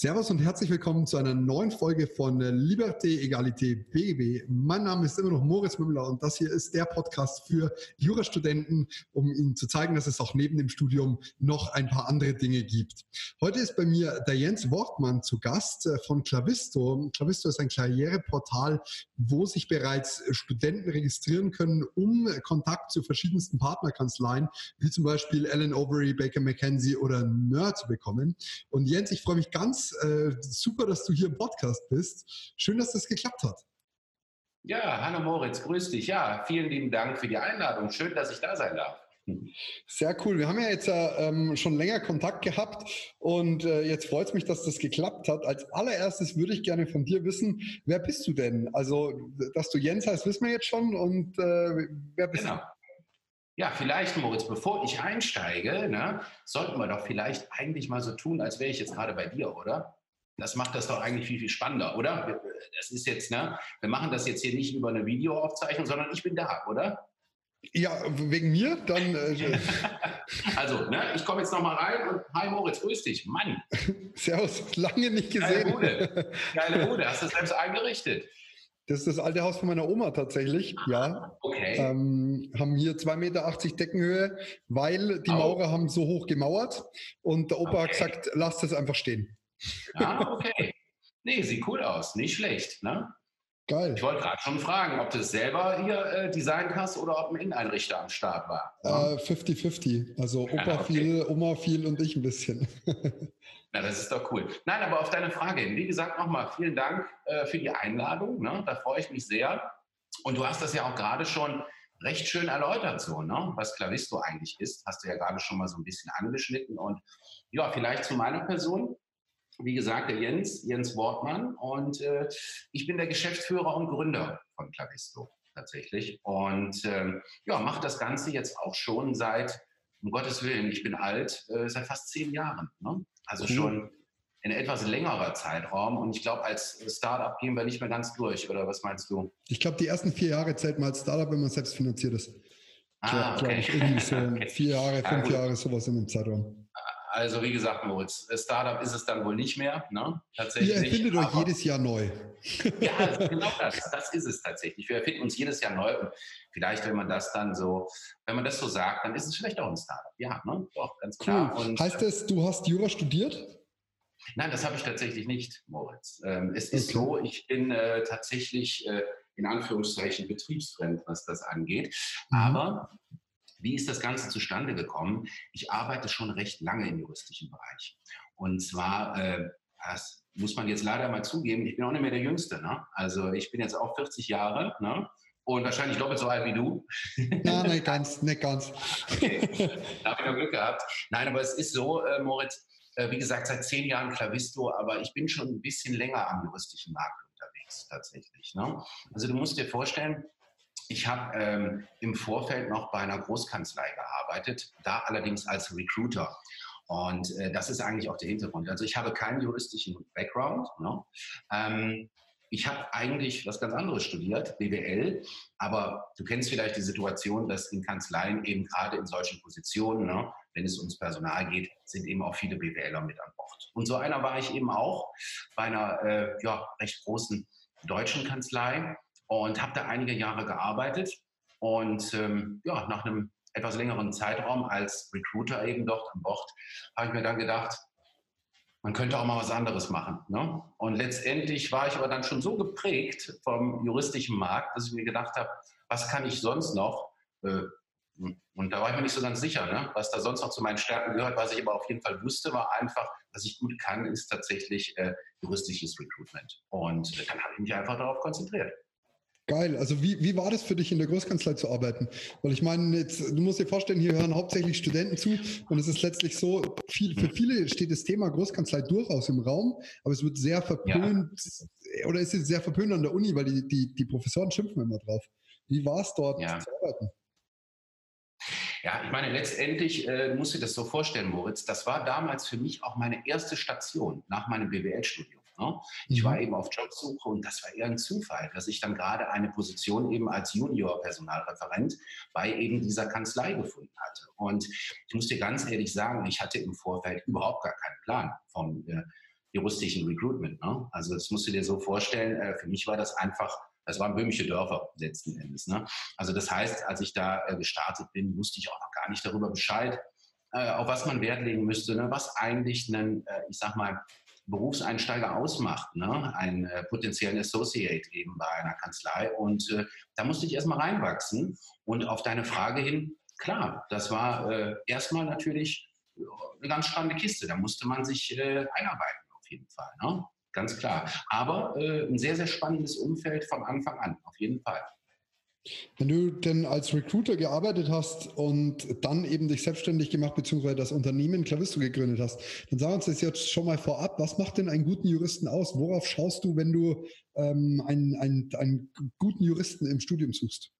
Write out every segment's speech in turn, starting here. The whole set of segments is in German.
Servus und herzlich willkommen zu einer neuen Folge von Liberté, Egalité, BGB. Mein Name ist immer noch Moritz Mümmler und das hier ist der Podcast für Jurastudenten, um Ihnen zu zeigen, dass es auch neben dem Studium noch ein paar andere Dinge gibt. Heute ist bei mir der Jens Wortmann zu Gast äh, von Clavisto. Clavisto ist ein Karriereportal, wo sich bereits Studenten registrieren können, um Kontakt zu verschiedensten Partnerkanzleien, wie zum Beispiel Alan Overy, Baker McKenzie oder Nerd zu bekommen. Und Jens, ich freue mich ganz äh, super, dass du hier im Podcast bist. Schön, dass das geklappt hat. Ja, hallo Moritz, grüß dich. Ja, vielen lieben Dank für die Einladung. Schön, dass ich da sein darf. Sehr cool. Wir haben ja jetzt ähm, schon länger Kontakt gehabt und äh, jetzt freut es mich, dass das geklappt hat. Als allererstes würde ich gerne von dir wissen, wer bist du denn? Also, dass du Jens heißt, wissen wir jetzt schon und äh, wer bist genau. du? Ja, vielleicht, Moritz, bevor ich einsteige, ne, sollten wir doch vielleicht eigentlich mal so tun, als wäre ich jetzt gerade bei dir, oder? Das macht das doch eigentlich viel, viel spannender, oder? Das ist jetzt, ne, wir machen das jetzt hier nicht über eine Videoaufzeichnung, sondern ich bin da, oder? Ja, wegen mir? Dann. Äh, also, ne, ich komme jetzt nochmal rein und hi Moritz, grüß dich. Mann. Servus, lange nicht gesehen. Geile Bude. Geile Bude, hast du selbst eingerichtet. Das ist das alte Haus von meiner Oma tatsächlich, ja. Okay. Ähm, haben hier 2,80 Meter Deckenhöhe, weil die oh. Maurer haben so hoch gemauert und der Opa okay. hat gesagt, lasst es einfach stehen. Ah, okay. Nee, sieht cool aus, nicht schlecht, ne? Geil. Ich wollte gerade schon fragen, ob du es selber hier äh, designt hast oder ob ein Inneneinrichter am Start war. 50-50. Äh, also Opa ja, okay. viel, Oma viel und ich ein bisschen. Na, das ist doch cool. Nein, aber auf deine Frage hin. Wie gesagt, nochmal vielen Dank äh, für die Einladung. Ne? Da freue ich mich sehr. Und du hast das ja auch gerade schon recht schön erläutert, so, ne? was Clavisto eigentlich ist. Hast du ja gerade schon mal so ein bisschen angeschnitten. Und ja, vielleicht zu meiner Person wie gesagt, der Jens, Jens Wortmann. Und äh, ich bin der Geschäftsführer und Gründer von Clavisto tatsächlich. Und ähm, ja, mache das Ganze jetzt auch schon seit, um Gottes Willen, ich bin alt, äh, seit fast zehn Jahren. Ne? Also mhm. schon ein etwas längerer Zeitraum. Und ich glaube, als Startup gehen wir nicht mehr ganz durch. Oder was meinst du? Ich glaube, die ersten vier Jahre zählt mal als Startup, wenn man selbst finanziert ist. Ah, okay. glaube ich, irgendwie so okay. vier Jahre, fünf ja, Jahre, sowas in dem Zeitraum. Also wie gesagt, Moritz, Startup ist es dann wohl nicht mehr. Ne? Tatsächlich. Ihr erfindet euch jedes Jahr neu. ja, also genau das. Das ist es tatsächlich. Wir erfinden uns jedes Jahr neu. Und vielleicht, wenn man das dann so, wenn man das so sagt, dann ist es vielleicht auch ein Startup. Ja, ne? doch, ganz klar. Cool. Und, heißt das, du hast Jura studiert? Nein, das habe ich tatsächlich nicht, Moritz. Ähm, es ist okay. so, ich bin äh, tatsächlich äh, in Anführungszeichen betriebsfremd, was das angeht. Mhm. Aber wie ist das Ganze zustande gekommen? Ich arbeite schon recht lange im juristischen Bereich. Und zwar, äh, das muss man jetzt leider mal zugeben, ich bin auch nicht mehr der Jüngste. Ne? Also ich bin jetzt auch 40 Jahre ne? und wahrscheinlich doppelt so alt wie du. Ja, nicht ganz, nicht ganz. Okay, da habe ich noch Glück gehabt. Nein, aber es ist so, äh, Moritz, äh, wie gesagt, seit zehn Jahren Klavisto, aber ich bin schon ein bisschen länger am juristischen Markt unterwegs tatsächlich. Ne? Also du musst dir vorstellen, ich habe ähm, im Vorfeld noch bei einer Großkanzlei gearbeitet, da allerdings als Recruiter. Und äh, das ist eigentlich auch der Hintergrund. Also ich habe keinen juristischen Background. Ne? Ähm, ich habe eigentlich was ganz anderes studiert, BWL, aber du kennst vielleicht die Situation, dass in Kanzleien eben gerade in solchen Positionen, ne, wenn es ums Personal geht, sind eben auch viele BWLer mit an Bord. Und so einer war ich eben auch bei einer äh, ja, recht großen deutschen Kanzlei und habe da einige Jahre gearbeitet. Und ähm, ja, nach einem etwas längeren Zeitraum als Recruiter eben dort an Bord, habe ich mir dann gedacht, man könnte auch mal was anderes machen. Ne? Und letztendlich war ich aber dann schon so geprägt vom juristischen Markt, dass ich mir gedacht habe, was kann ich sonst noch? Äh, und da war ich mir nicht so ganz sicher, ne? was da sonst noch zu meinen Stärken gehört. Was ich aber auf jeden Fall wusste, war einfach, was ich gut kann, ist tatsächlich äh, juristisches Recruitment. Und dann habe ich mich einfach darauf konzentriert. Geil. Also wie, wie war das für dich in der Großkanzlei zu arbeiten? Weil ich meine, jetzt, du musst dir vorstellen, hier hören hauptsächlich Studenten zu und es ist letztlich so, viel, für viele steht das Thema Großkanzlei durchaus im Raum, aber es wird sehr verpönt ja. oder es ist sehr verpönt an der Uni, weil die, die, die Professoren schimpfen immer drauf. Wie war es dort ja. zu arbeiten? Ja, ich meine, letztendlich äh, musst du dir das so vorstellen, Moritz. Das war damals für mich auch meine erste Station nach meinem BWL-Studium. Ne? Ich war mhm. eben auf Jobsuche und das war eher ein Zufall, dass ich dann gerade eine Position eben als Junior-Personalreferent bei eben dieser Kanzlei gefunden hatte. Und ich muss dir ganz ehrlich sagen, ich hatte im Vorfeld überhaupt gar keinen Plan vom, äh, juristischen Recruitment. Ne? Also das musst du dir so vorstellen, äh, für mich war das einfach, das waren böhmische Dörfer letzten Endes. Ne? Also das heißt, als ich da äh, gestartet bin, wusste ich auch noch gar nicht darüber Bescheid, äh, auf was man Wert legen müsste, ne? was eigentlich einen, äh, ich sag mal, Berufseinsteiger ausmacht, ne? ein äh, potenziellen Associate eben bei einer Kanzlei. Und äh, da musste ich erstmal reinwachsen. Und auf deine Frage hin, klar, das war äh, erstmal natürlich eine ganz spannende Kiste. Da musste man sich äh, einarbeiten auf jeden Fall. Ne? Ganz klar. Aber äh, ein sehr, sehr spannendes Umfeld von Anfang an, auf jeden Fall. Wenn du denn als Recruiter gearbeitet hast und dann eben dich selbstständig gemacht bzw. das Unternehmen Clavisto gegründet hast, dann sag uns das jetzt schon mal vorab. Was macht denn einen guten Juristen aus? Worauf schaust du, wenn du ähm, einen, einen, einen guten Juristen im Studium suchst?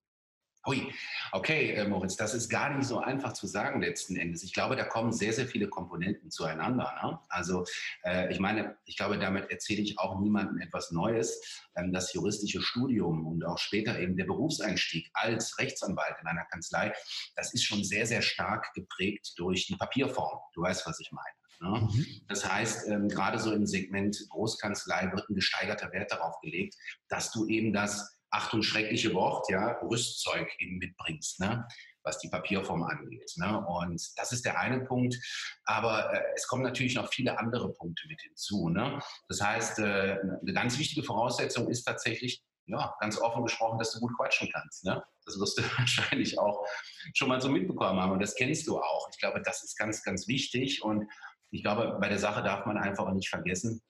Ui, okay, äh, Moritz, das ist gar nicht so einfach zu sagen letzten Endes. Ich glaube, da kommen sehr, sehr viele Komponenten zueinander. Ne? Also äh, ich meine, ich glaube, damit erzähle ich auch niemandem etwas Neues. Ähm, das juristische Studium und auch später eben der Berufseinstieg als Rechtsanwalt in einer Kanzlei, das ist schon sehr, sehr stark geprägt durch die Papierform. Du weißt, was ich meine. Ne? Mhm. Das heißt, ähm, gerade so im Segment Großkanzlei wird ein gesteigerter Wert darauf gelegt, dass du eben das Achtung, schreckliche Wort, ja, Rüstzeug eben mitbringst, ne? was die Papierform angeht. Ne? Und das ist der eine Punkt. Aber äh, es kommen natürlich noch viele andere Punkte mit hinzu. Ne? Das heißt, äh, eine ganz wichtige Voraussetzung ist tatsächlich, ja, ganz offen gesprochen, dass du gut quatschen kannst. Ne? Das wirst du wahrscheinlich auch schon mal so mitbekommen haben und das kennst du auch. Ich glaube, das ist ganz, ganz wichtig und ich glaube, bei der Sache darf man einfach nicht vergessen,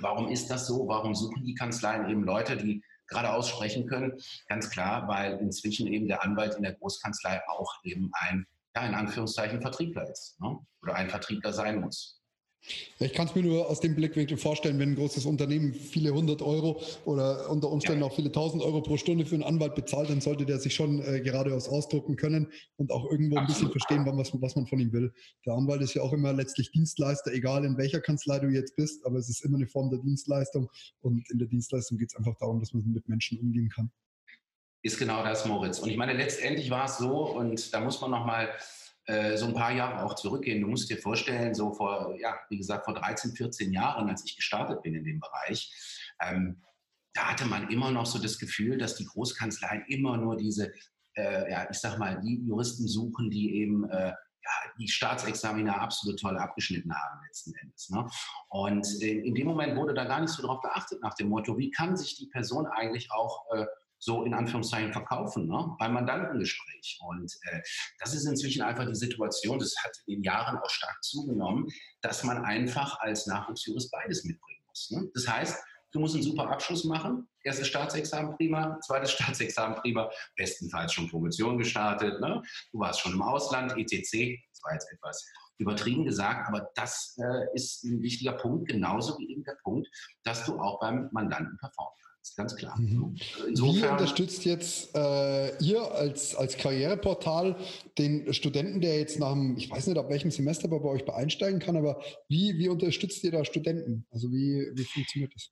warum ist das so? Warum suchen die Kanzleien eben Leute, die gerade aussprechen können. Ganz klar, weil inzwischen eben der Anwalt in der Großkanzlei auch eben ein, ja, in Anführungszeichen Vertriebler ist ne? oder ein Vertriebler sein muss. Ich kann es mir nur aus dem Blickwinkel vorstellen, wenn ein großes Unternehmen viele hundert Euro oder unter Umständen ja. auch viele tausend Euro pro Stunde für einen Anwalt bezahlt, dann sollte der sich schon äh, geradeaus ausdrucken können und auch irgendwo ein bisschen verstehen, was, was man von ihm will. Der Anwalt ist ja auch immer letztlich Dienstleister, egal in welcher Kanzlei du jetzt bist, aber es ist immer eine Form der Dienstleistung und in der Dienstleistung geht es einfach darum, dass man mit Menschen umgehen kann. Ist genau das, Moritz. Und ich meine, letztendlich war es so, und da muss man nochmal äh, so ein paar Jahre auch zurückgehen. Du musst dir vorstellen, so vor, ja, wie gesagt, vor 13, 14 Jahren, als ich gestartet bin in dem Bereich, ähm, da hatte man immer noch so das Gefühl, dass die Großkanzleien immer nur diese, äh, ja, ich sag mal, die Juristen suchen, die eben äh, ja, die Staatsexaminer absolut toll abgeschnitten haben letzten Endes. Ne? Und in, in, dem Moment wurde da gar nicht so darauf geachtet nach dem Motto, wie kann sich die Person eigentlich auch äh, so in Anführungszeichen verkaufen ne? beim Mandantengespräch. Und äh, das ist inzwischen einfach die Situation, das hat in den Jahren auch stark zugenommen, dass man einfach als Nachwuchsjurist beides mitbringen muss. Ne? Das heißt, du musst einen super Abschluss machen, erstes Staatsexamen prima, zweites Staatsexamen prima, bestenfalls schon Promotion gestartet, ne? du warst schon im Ausland, etc. Das war jetzt etwas übertrieben gesagt, aber das äh, ist ein wichtiger Punkt, genauso wie eben der Punkt, dass du auch beim Mandanten performen ist ganz klar. Mhm. Insofern, Wie unterstützt jetzt äh, ihr als, als Karriereportal den Studenten, der jetzt nach dem, ich weiß nicht, ab welchem Semester bei euch einsteigen kann, aber wie, wie unterstützt ihr da Studenten? Also wie, wie funktioniert das?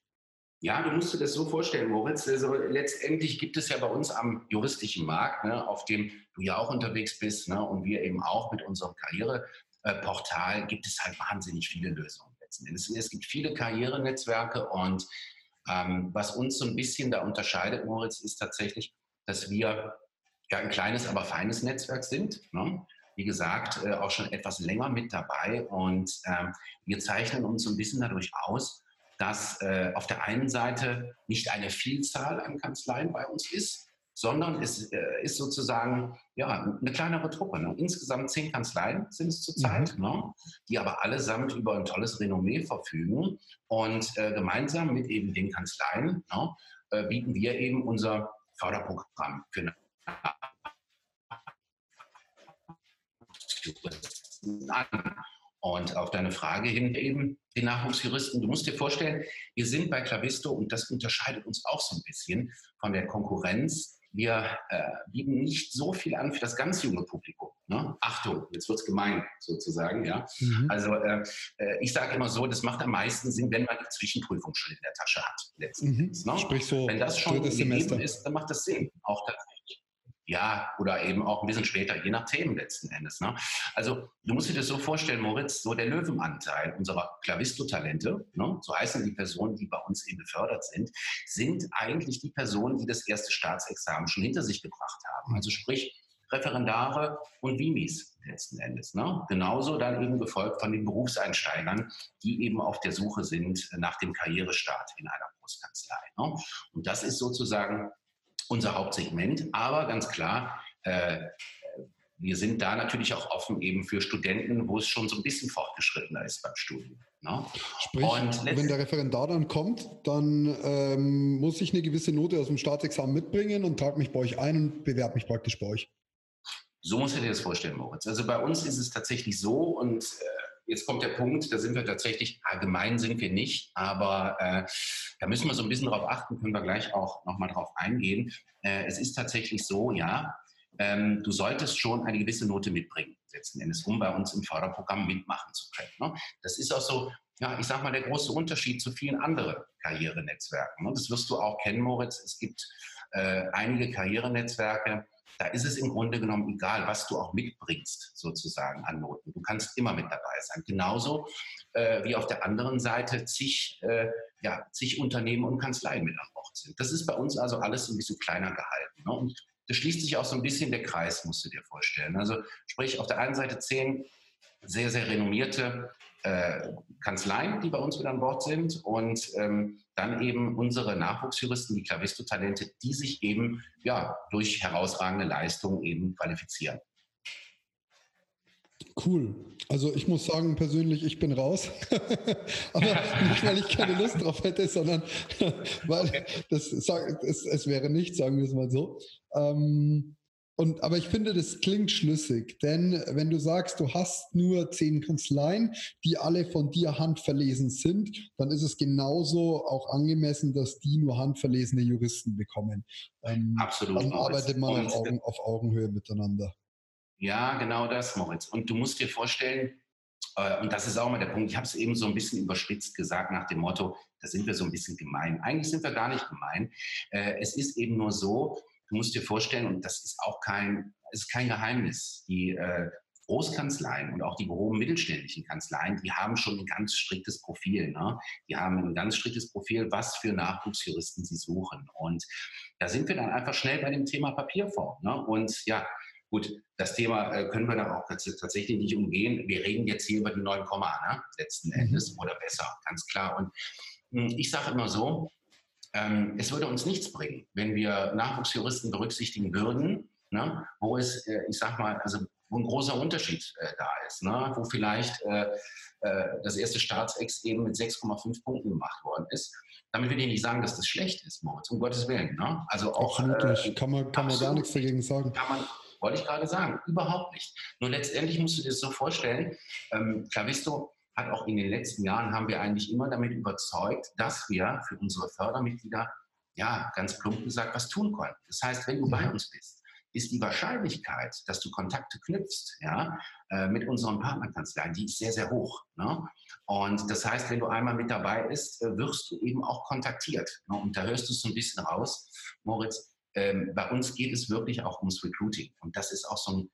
Ja, du musst dir das so vorstellen, Moritz. Also letztendlich gibt es ja bei uns am juristischen Markt, ne, auf dem du ja auch unterwegs bist ne, und wir eben auch mit unserem Karriereportal, gibt es halt wahnsinnig viele Lösungen letzten Endes. Es gibt viele Karrierenetzwerke und ähm, was uns so ein bisschen da unterscheidet, Moritz, ist tatsächlich, dass wir ja ein kleines, aber feines Netzwerk sind. Ne? Wie gesagt, äh, auch schon etwas länger mit dabei und ähm, wir zeichnen uns so ein bisschen dadurch aus, dass äh, auf der einen Seite nicht eine Vielzahl an Kanzleien bei uns ist, sondern es äh, ist sozusagen ja, eine kleinere Truppe. Ne? Insgesamt zehn Kanzleien sind es zurzeit, mhm. ne? die aber allesamt über ein tolles Renommee verfügen. Und äh, gemeinsam mit eben den Kanzleien ne, äh, bieten wir eben unser Förderprogramm für eine an. Und auf deine Frage hin eben, die Nachwuchsjuristen, du musst dir vorstellen, wir sind bei Clavisto und das unterscheidet uns auch so ein bisschen von der Konkurrenz wir äh, bieten nicht so viel an für das ganz junge Publikum. Ne? Achtung, jetzt wird es gemein sozusagen. Ja? Mhm. Also äh, äh, ich sage immer so, das macht am meisten Sinn, wenn man die Zwischenprüfung schon in der Tasche hat. Letztendlich, mhm. ne? Sprich so, wenn das schon gegeben Semester. ist, dann macht das Sinn, auch tatsächlich. Ja, oder eben auch ein bisschen später, je nach Themen letzten Endes. Ne? Also du musst dir das so vorstellen, Moritz, so der Löwenanteil unserer Clavisto-Talente, ne? so heißen die Personen, die bei uns eben befördert sind, sind eigentlich die Personen, die das erste Staatsexamen schon hinter sich gebracht haben. Also sprich, Referendare und Vimis letzten Endes. Ne? Genauso dann eben gefolgt von den Berufseinsteigern, die eben auf der Suche sind nach dem Karrierestart in einer Großkanzlei. Ne? Und das ist sozusagen unser Hauptsegment. Aber ganz klar, äh, wir sind da natürlich auch offen eben für Studenten, wo es schon so ein bisschen fortgeschrittener ist beim Studium. Ne? Sprich, wenn der Referendar dann kommt, dann ähm, muss ich eine gewisse Note aus dem Staatsexamen mitbringen und trage mich bei euch ein und bewerbe mich praktisch bei euch. So musst du dir das vorstellen, Moritz. Also bei uns ist es tatsächlich so und äh, jetzt kommt der Punkt, da sind wir tatsächlich, allgemein sind wir nicht, aber äh, da müssen wir so ein bisschen darauf achten, können wir gleich auch nochmal drauf eingehen. Äh, es ist tatsächlich so, ja, ähm, du solltest schon eine gewisse Note mitbringen, letzten Endes, um bei uns im Förderprogramm mitmachen zu können. Ne? Das ist auch so, ja, ich sag mal, der große Unterschied zu vielen anderen Karrierenetzwerken. Ne? Das wirst du auch kennen, Moritz. Es gibt äh, einige Karrierenetzwerke, da ist es im Grunde genommen egal, was du auch mitbringst, sozusagen an Noten. Du kannst immer mit dabei sein. Genauso äh, wie auf der anderen Seite zig, äh, ja, zig Unternehmen und Kanzleien mit an Bord sind. Das ist bei uns also alles ein bisschen kleiner gehalten. Ne? Und da schließt sich auch so ein bisschen der Kreis, musst du dir vorstellen. Also sprich, auf der einen Seite zehn sehr, sehr renommierte äh, Kanzleien, die bei uns wieder an Bord sind und ähm, dann eben unsere Nachwuchsjuristen, die Clavisto-Talente, die sich eben ja, durch herausragende Leistungen eben qualifizieren. Cool. Also ich muss sagen, persönlich, ich bin raus. Aber nicht, weil ich keine Lust drauf hätte, sondern weil das, es, es wäre nicht, sagen wir es mal so. Ähm, und, aber ich finde, das klingt schlüssig, denn wenn du sagst, du hast nur zehn Kanzleien, die alle von dir handverlesen sind, dann ist es genauso auch angemessen, dass die nur handverlesene Juristen bekommen. Ähm, Absolut. Dann arbeitet man auf, Augen, auf Augenhöhe miteinander. Ja, genau das, Moritz. Und du musst dir vorstellen, äh, und das ist auch mal der Punkt, ich habe es eben so ein bisschen überspitzt gesagt nach dem Motto, da sind wir so ein bisschen gemein. Eigentlich sind wir gar nicht gemein. Äh, es ist eben nur so, Du musst dir vorstellen, und das ist auch kein, ist kein Geheimnis, die äh, Großkanzleien und auch die groben mittelständischen Kanzleien, die haben schon ein ganz striktes Profil. Ne? Die haben ein ganz striktes Profil, was für Nachwuchsjuristen sie suchen. Und da sind wir dann einfach schnell bei dem Thema Papierform. Ne? Und ja, gut, das Thema äh, können wir dann auch tatsächlich nicht umgehen. Wir reden jetzt hier über die 9, ne? letzten mhm. Endes oder besser, ganz klar. Und hm, ich sage immer so, ähm, es würde uns nichts bringen, wenn wir Nachwuchsjuristen berücksichtigen würden, ne, wo es, äh, ich sag mal, also wo ein großer Unterschied äh, da ist, ne, wo vielleicht äh, äh das erste Staatsex eben mit 6,5 Punkten gemacht worden ist. Damit will ich nicht sagen, dass das schlecht ist, Moritz, um Gottes Willen. Ne? Also auch, absolut äh, kann man, kann man gar nichts dagegen sagen. Kann man, wollte ich gerade sagen, überhaupt nicht. Nur letztendlich musst du dir das so vorstellen, ähm, Clavisto hat auch in den letzten Jahren haben wir eigentlich immer damit überzeugt, dass wir für unsere Fördermitglieder, ja, ganz plump gesagt, was tun können. Das heißt, wenn du bei mhm. uns bist, ist die Wahrscheinlichkeit, dass du Kontakte knüpfst ja, äh, mit unseren Partnerkanzleien, die ist sehr, sehr hoch. Ne? Und das heißt, wenn du einmal mit dabei bist, äh, wirst du eben auch kontaktiert. Ne? Und da hörst du es so ein bisschen raus, Moritz. Ähm, bei uns geht es wirklich auch ums Recruiting. Und das ist auch so ein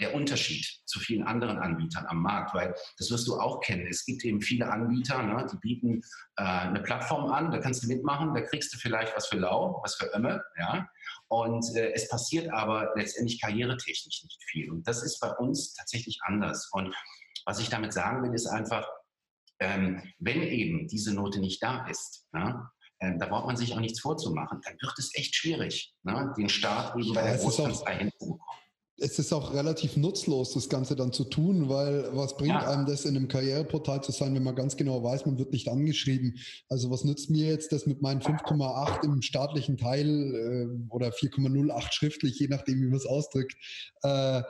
der Unterschied zu vielen anderen Anbietern am Markt, weil das wirst du auch kennen. Es gibt eben viele Anbieter, ne, die bieten äh, eine Plattform an, da kannst du mitmachen, da kriegst du vielleicht was für lau, was für Ömme, ja. Und äh, es passiert aber letztendlich karrieretechnisch nicht viel. Und das ist bei uns tatsächlich anders. Und was ich damit sagen will, ist einfach, ähm, wenn eben diese Note nicht da ist, ne, äh, da braucht man sich auch nichts vorzumachen, dann wird es echt schwierig, ne, den Start eben bei der Großkanzlei hinzubekommen es ist auch relativ nutzlos, das Ganze dann zu tun, weil was bringt ja. einem das in einem Karriereportal zu sein, wenn man ganz genau weiß, man wird nicht angeschrieben. Also was nützt mir jetzt das mit meinen 5,8 im staatlichen Teil äh, oder 4,08 schriftlich, je nachdem, wie man es ausdrückt, äh,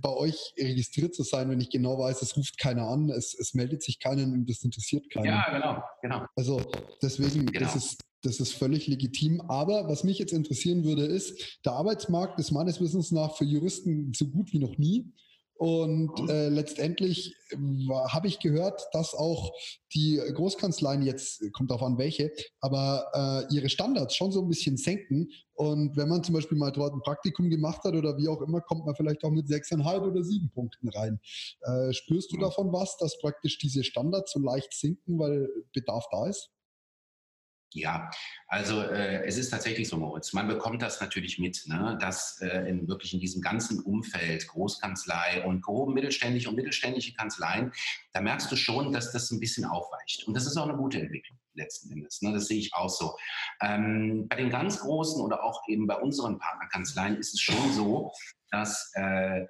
bei euch registriert zu sein, wenn ich genau weiß, es ruft keiner an, es, es meldet sich keinen und das interessiert keinen. Ja, genau, genau. Also deswegen genau. ist es das ist völlig legitim. Aber was mich jetzt interessieren würde, ist, der Arbeitsmarkt ist meines Wissens nach für Juristen so gut wie noch nie. Und mhm. äh, letztendlich äh, habe ich gehört, dass auch die Großkanzleien jetzt, kommt darauf an welche, aber äh, ihre Standards schon so ein bisschen senken. Und wenn man zum Beispiel mal dort ein Praktikum gemacht hat oder wie auch immer, kommt man vielleicht auch mit sechseinhalb oder sieben Punkten rein. Äh, spürst du mhm. davon was, dass praktisch diese Standards so leicht sinken, weil Bedarf da ist? Ja, also äh, es ist tatsächlich so, Moritz. Man bekommt das natürlich mit, ne, dass äh, in wirklich in diesem ganzen Umfeld Großkanzlei und gehoben mittelständische und mittelständische Kanzleien, da merkst du schon, dass das ein bisschen aufweicht. Und das ist auch eine gute Entwicklung letzten Endes. Ne, das sehe ich auch so. Ähm, bei den ganz großen oder auch eben bei unseren Partnerkanzleien ist es schon so, dass, äh,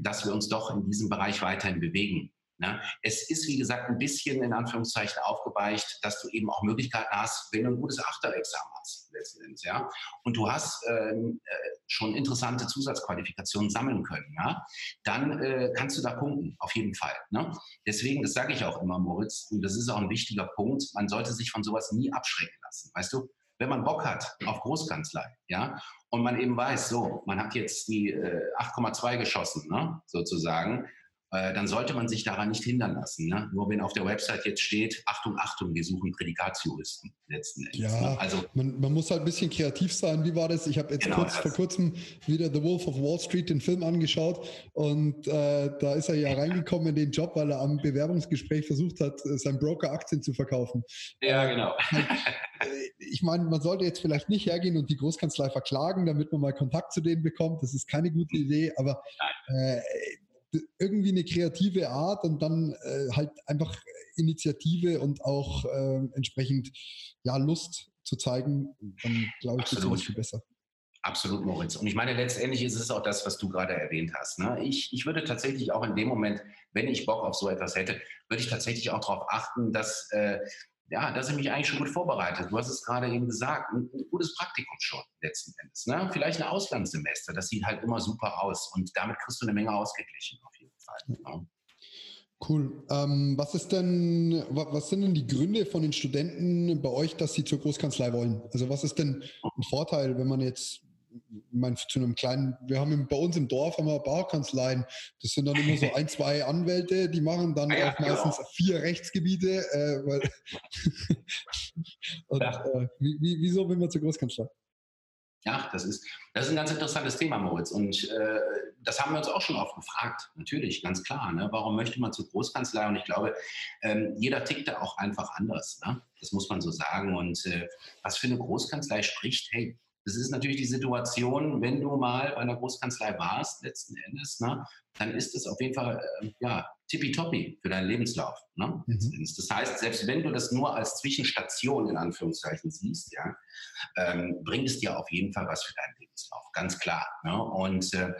dass wir uns doch in diesem Bereich weiterhin bewegen. Ne? Es ist, wie gesagt, ein bisschen in Anführungszeichen aufgeweicht, dass du eben auch Möglichkeiten hast, wenn du ein gutes Achterexamen hast, letzten Endes, ja. Und du hast ähm, äh, schon interessante Zusatzqualifikationen sammeln können, ja. Dann äh, kannst du da punkten, auf jeden Fall. Ne? Deswegen, das sage ich auch immer, Moritz, und das ist auch ein wichtiger Punkt, man sollte sich von sowas nie abschrecken lassen. Weißt du, wenn man Bock hat auf Großkanzlei, ja, und man eben weiß, so, man hat jetzt die äh, 8,2 geschossen, ne, sozusagen, äh, dann sollte man sich daran nicht hindern lassen. Ne? Nur wenn auf der Website jetzt steht, Achtung, Achtung, wir suchen Prädikatsjuristen letzten Endes. Ja, ne? also man, man, muss halt ein bisschen kreativ sein. Wie war das? Ich habe jetzt genau kurz, vor kurzem wieder The Wolf of Wall Street, den Film angeschaut und äh, da ist er ja reingekommen in den Job, weil er am Bewerbungsgespräch versucht hat, seinen Broker Aktien zu verkaufen. Ja, genau. Äh, ich meine, man sollte jetzt vielleicht nicht hergehen und die Großkanzlei verklagen, damit man mal Kontakt zu denen bekommt. Das ist keine gute Idee, aber äh, irgendwie eine kreative Art und dann äh, halt einfach Initiative und auch äh, entsprechend ja Lust zu zeigen, dann glaube ich, geht es viel besser. Absolut, Moritz. Und ich meine, letztendlich ist es auch das, was du gerade erwähnt hast. Ne? Ich, ich würde tatsächlich auch in dem Moment, wenn ich Bock auf so etwas hätte, würde ich tatsächlich auch darauf achten, dass äh, ja, dass er mich eigentlich schon gut vorbereitet. Du hast es gerade eben gesagt, ein, ein gutes Praktikum schon letzten Endes. Ne? Vielleicht ein Auslandssemester, das sieht halt immer super aus und damit kriegst du eine Menge ausgeglichen auf jeden Fall. Ne? Cool. Ähm, was ist denn, was sind denn die Gründe von den Studenten bei euch, dass sie zur Großkanzlei wollen? Also was ist denn ein Vorteil, wenn man jetzt meine, zu einem kleinen, wir haben bei uns im Dorf haben wir Barkanzleien. Das sind dann immer so ein, zwei Anwälte, die machen dann ja, auch meistens genau. vier Rechtsgebiete. Äh, weil Und, ja. äh, wie, wieso will man zur Großkanzlei? Ja, das ist, das ist ein ganz interessantes Thema, Moritz. Und äh, das haben wir uns auch schon oft gefragt. Natürlich, ganz klar. Ne? Warum möchte man zur Großkanzlei? Und ich glaube, ähm, jeder tickt da auch einfach anders. Ne? Das muss man so sagen. Und äh, was für eine Großkanzlei spricht, hey, das ist natürlich die Situation, wenn du mal bei einer Großkanzlei warst, letzten Endes, ne, dann ist es auf jeden Fall äh, ja, tippitoppi für deinen Lebenslauf. Ne, mhm. Das heißt, selbst wenn du das nur als Zwischenstation in Anführungszeichen siehst, ja, ähm, bringt es dir auf jeden Fall was für deinen Lebenslauf, ganz klar. Ne? Und äh,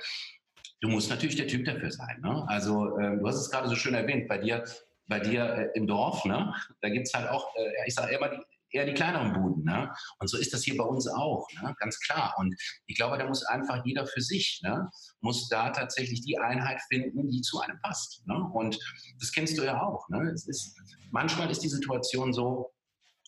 du musst natürlich der Typ dafür sein. Ne? Also äh, du hast es gerade so schön erwähnt, bei dir bei dir äh, im Dorf, ne? da gibt es halt auch, äh, ich sage immer, die, eher die kleineren Buden. Ne? Und so ist das hier bei uns auch, ne? ganz klar. Und ich glaube, da muss einfach jeder für sich, ne? muss da tatsächlich die Einheit finden, die zu einem passt. Ne? Und das kennst du ja auch. Ne? Es ist, manchmal ist die Situation so,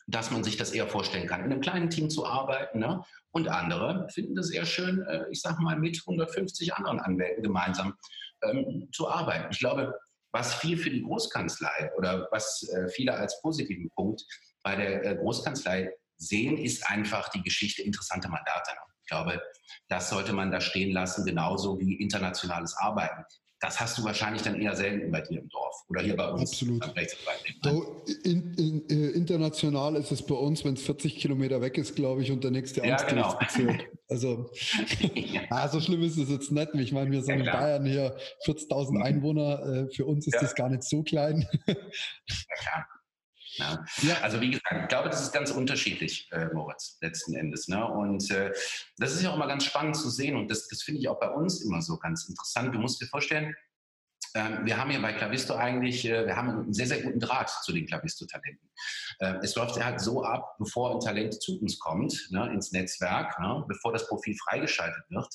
dass man sich das eher vorstellen kann, in einem kleinen Team zu arbeiten. Ne? Und andere finden das eher schön, äh, ich sage mal, mit 150 anderen Anwälten gemeinsam ähm, zu arbeiten. Ich glaube, was viel für die Großkanzlei oder was äh, viele als positiven Punkt bei der äh, Großkanzlei sehen, ist einfach die Geschichte interessante Mandate. Ich glaube, das sollte man da stehen lassen, genauso wie internationales Arbeiten. Das hast du wahrscheinlich dann eher selten bei dir im Dorf oder hier bei uns. Absolut. So, in, in, äh, international ist es bei uns, wenn es 40 Kilometer weg ist, glaube ich, und der nächste ja, genau. Also, ja. ah, so schlimm ist es jetzt nicht. Ich meine, wir sind ja, in Bayern hier 40.000 Einwohner. Äh, für uns ist das gar nicht so klein. Ja, klar. Ja. ja. Also wie gesagt, ich glaube, das ist ganz unterschiedlich, äh, Moritz, letzten Endes. Ne? Und äh, das ist ja auch immer ganz spannend zu sehen und das, das finde ich auch bei uns immer so ganz interessant. Du musst dir vorstellen, ähm, wir haben hier bei Clavisto eigentlich, äh, wir haben einen sehr, sehr guten Draht zu den Clavisto-Talenten. Äh, es läuft ja halt so ab, bevor ein Talent zu uns kommt, ne, ins Netzwerk, ne, bevor das Profil freigeschaltet wird,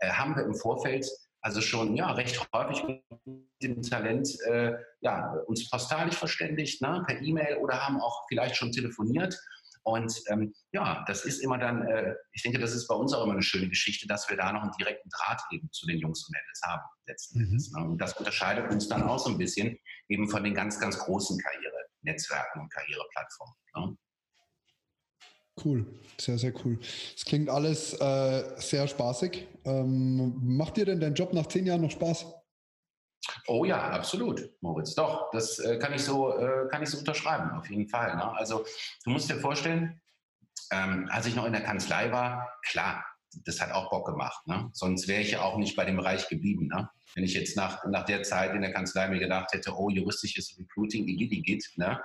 äh, haben wir im Vorfeld also schon ja recht häufig mit dem Talent äh, ja, uns postalisch verständigt, ne, per E-Mail oder haben auch vielleicht schon telefoniert Und ähm, ja, das ist immer dann, äh, ich denke, das ist bei uns auch immer eine schöne Geschichte, dass wir da noch einen direkten Draht eben zu den Jungs und Mädels haben, letzten mhm. Endes. Ne? Und das unterscheidet uns dann auch so ein bisschen eben von den ganz, ganz großen Karrierenetzwerken und Karriereplattformen. Ne? Cool, sehr, sehr cool. Es klingt alles äh, sehr spaßig. Ähm, macht dir denn dein Job nach zehn Jahren noch Spaß? Oh ja, absolut, Moritz. Doch, das äh, kann, ich so, äh, kann ich so unterschreiben, auf jeden Fall. Ne? Also du musst dir vorstellen, ähm, als ich noch in der Kanzlei war, klar, das hat auch Bock gemacht. Ne? Sonst wäre ich ja auch nicht bei dem Bereich geblieben. Ne? Wenn ich jetzt nach, nach der Zeit in der Kanzlei mir gedacht hätte, oh, juristisches Recruiting, Igitt, Igitt, ne?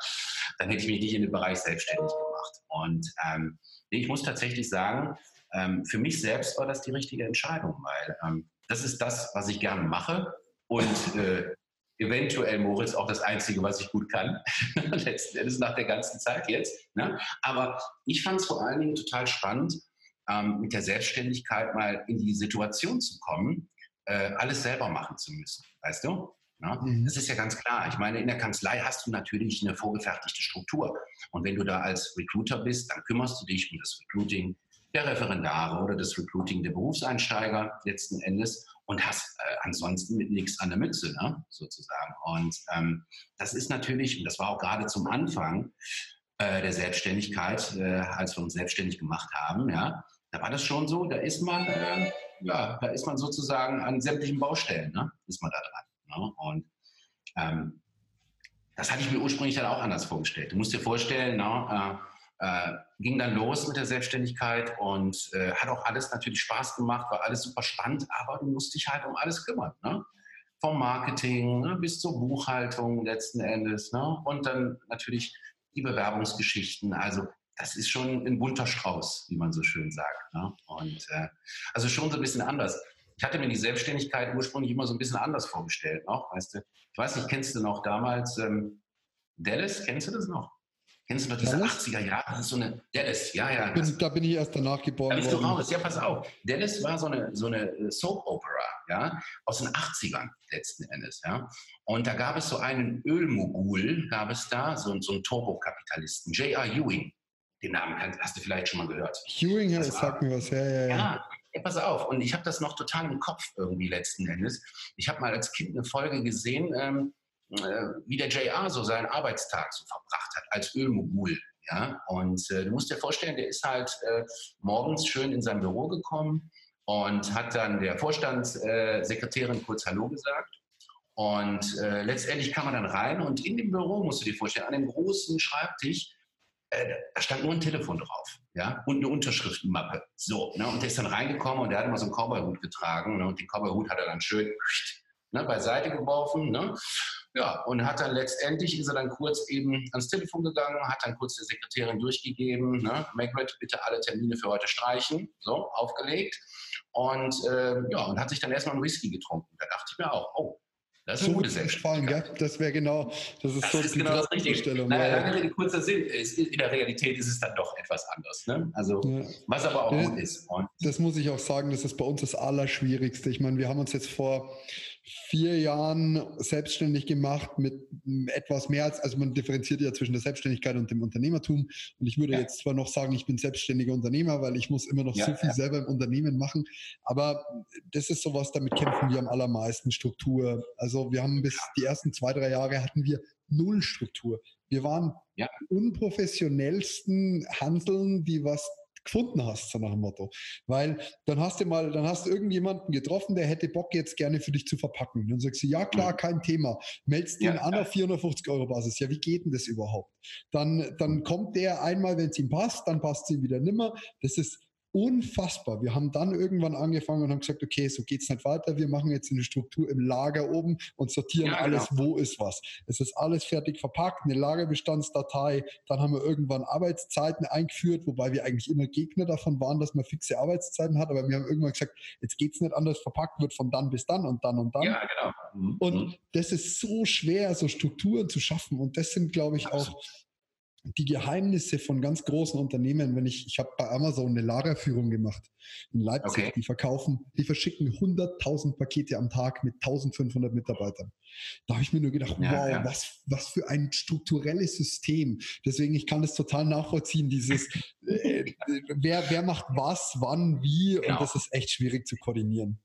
dann hätte ich mich nicht in dem Bereich selbstständig gemacht. Und ähm, ich muss tatsächlich sagen, ähm, für mich selbst war das die richtige Entscheidung, weil ähm, das ist das, was ich gerne mache und äh, eventuell, Moritz, auch das Einzige, was ich gut kann, letzten Endes nach der ganzen Zeit jetzt. Ne? Aber ich fand es vor allen Dingen total spannend, ähm, mit der Selbstständigkeit mal in die Situation zu kommen, äh, alles selber machen zu müssen, weißt du? Ne? Mhm. Das ist ja ganz klar. Ich meine, in der Kanzlei hast du natürlich eine vorgefertigte Struktur. Und wenn du da als Recruiter bist, dann kümmerst du dich um das Recruiting der Referendare oder das Recruiting der Berufseinsteiger letzten Endes und hast äh, ansonsten mit nichts an der Mütze, ne? sozusagen. Und ähm, das ist natürlich, und das war auch gerade zum Anfang äh, der Selbstständigkeit, äh, als wir uns selbstständig gemacht haben, ja, da war das schon so, da ist man, äh, ja, da ist man sozusagen an sämtlichen Baustellen, ne? ist man da dran. Ne? Und ähm, das hatte ich mir ursprünglich dann auch anders vorgestellt. Du musst dir vorstellen, na, äh, ging dann los mit der Selbstständigkeit und äh, hat auch alles natürlich Spaß gemacht, war alles super spannend, aber du musst dich halt um alles kümmern. Ne? Vom Marketing ne, bis zur Buchhaltung letzten Endes ne? und dann natürlich die Bewerbungsgeschichten. Also das ist schon ein bunter Strauß, wie man so schön sagt. Ne? Und äh, also schon so ein bisschen anders. Ich hatte mir die Selbstständigkeit ursprünglich immer so ein bisschen anders vorgestellt, noch, weißt du. Ich weiß nicht, kennst du noch damals ähm, Dallas? Kennst du das noch? Kennst du noch diese Dallas? 80er Jahre? Das ist so eine Dallas, ja, ja. Bin, da bin ich erst danach geboren. Da bist worden. du raus. Ja, pass auf. Dallas war so eine, so eine äh, Soap Opera, ja, aus den 80ern letzten Endes, ja. Und da gab es so einen Ölmogul, gab es da, so, so einen Turbokapitalisten, J.R. Ewing. Den Namen hast du vielleicht schon mal gehört. Ewing, das sagt mir was, ja, ja, ja. ja. Ja, pass auf. Und ich habe das noch total im Kopf irgendwie letzten Endes. Ich habe mal als Kind eine Folge gesehen, ähm, äh, wie der JR so seinen Arbeitstag so verbracht hat als Ölmogul. Ja? Und äh, du musst dir vorstellen, der ist halt äh, morgens schön in sein Büro gekommen und hat dann der Vorstandssekretärin kurz Hallo gesagt. Und äh, letztendlich kam er dann rein und in dem Büro, musst du dir vorstellen, an dem großen Schreibtisch, äh, da stand nur ein Telefon drauf, ja, und eine Unterschriftenmappe. So, ne? und der ist dann reingekommen und der hat immer so einen Cowboy-Hut getragen, ne? und den Cowboy-Hut hat er dann schön ne, beiseite geworfen, ne? Ja, und hat dann letztendlich, ist er dann kurz eben ans Telefon gegangen, hat dann kurz der Sekretärin durchgegeben, ne, Margaret, bitte alle Termine für heute streichen, so, aufgelegt. Und äh, ja, und hat sich dann erstmal einen Whisky getrunken. Da dachte ich mir auch, oh, das ist eine gute Selbstständigkeit. Das wäre genau, das ist das so ist genau das Richtige. Lange Rede, kurzer Sinn, in der Realität ist es dann doch etwas anders. Ne? Also, ja. was aber auch ja, gut ist. Und das muss ich auch sagen, das ist bei uns das Allerschwierigste. Ich meine, wir haben uns jetzt vor vier Jahren selbstständig gemacht mit etwas mehr als, also man differenziert ja zwischen der Selbstständigkeit und dem Unternehmertum. Und ich würde ja. jetzt zwar noch sagen, ich bin selbstständiger Unternehmer, weil ich muss immer noch ja, so viel ja. selber im Unternehmen machen. Aber das ist sowas, damit kämpfen wir am allermeisten Struktur. Also wir haben bis die ersten zwei, drei Jahre hatten wir null Struktur. Wir waren ja. unprofessionellsten Handeln, die was gefunden hast, so nach dem Motto. Weil dann hast du mal, dann hast du irgendjemanden getroffen, der hätte Bock jetzt gerne für dich zu verpacken. Und dann sagst du, ja klar, mhm. kein Thema. Meldest den ja, an auf 450 Euro Basis. Ja, wie geht denn das überhaupt? Dann, dann kommt der einmal, wenn es ihm passt, dann passt es ihm wieder nimmer. Das ist unfassbar. Wir haben dann irgendwann angefangen und haben gesagt, okay, so geht es nicht weiter. Wir machen jetzt eine Struktur im Lager oben und sortieren ja, alles, genau. wo ist was. Es ist alles fertig verpackt, eine Lagerbestandsdatei. Dann haben wir irgendwann Arbeitszeiten eingeführt, wobei wir eigentlich immer Gegner davon waren, dass man fixe Arbeitszeiten hat. Aber wir haben irgendwann gesagt, jetzt geht es nicht anders. Verpackt wird von dann bis dann und dann und dann. Ja, genau. Und mhm. das ist so schwer, so Strukturen zu schaffen. Und das sind, glaube ich, auch die Geheimnisse von ganz großen Unternehmen, wenn ich, ich habe bei Amazon eine Lagerführung gemacht in Leipzig, okay. die verkaufen, die verschicken 100.000 Pakete am Tag mit 1500 Mitarbeitern. Da habe ich mir nur gedacht, ja, wow, ja. Was, was für ein strukturelles System. Deswegen, ich kann das total nachvollziehen, dieses, äh, wer, wer macht was, wann, wie, genau. und das ist echt schwierig zu koordinieren.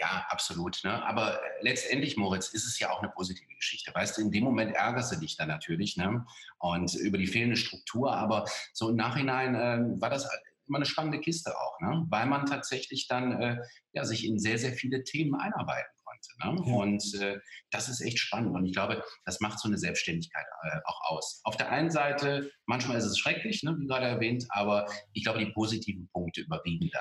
Ja, absolut. Ne? Aber äh, letztendlich, Moritz, ist es ja auch eine positive Geschichte. Weißt du, in dem Moment ärgerst du dich dann natürlich ne? und über die fehlende Struktur. Aber so im Nachhinein äh, war das immer eine spannende Kiste auch, ne? weil man tatsächlich dann äh, ja, sich in sehr, sehr viele Themen einarbeiten konnte. Ne? Ja. Und äh, das ist echt spannend. Und ich glaube, das macht so eine Selbstständigkeit äh, auch aus. Auf der einen Seite, manchmal ist es schrecklich, ne, wie gerade erwähnt, aber ich glaube, die positiven Punkte überwiegen da.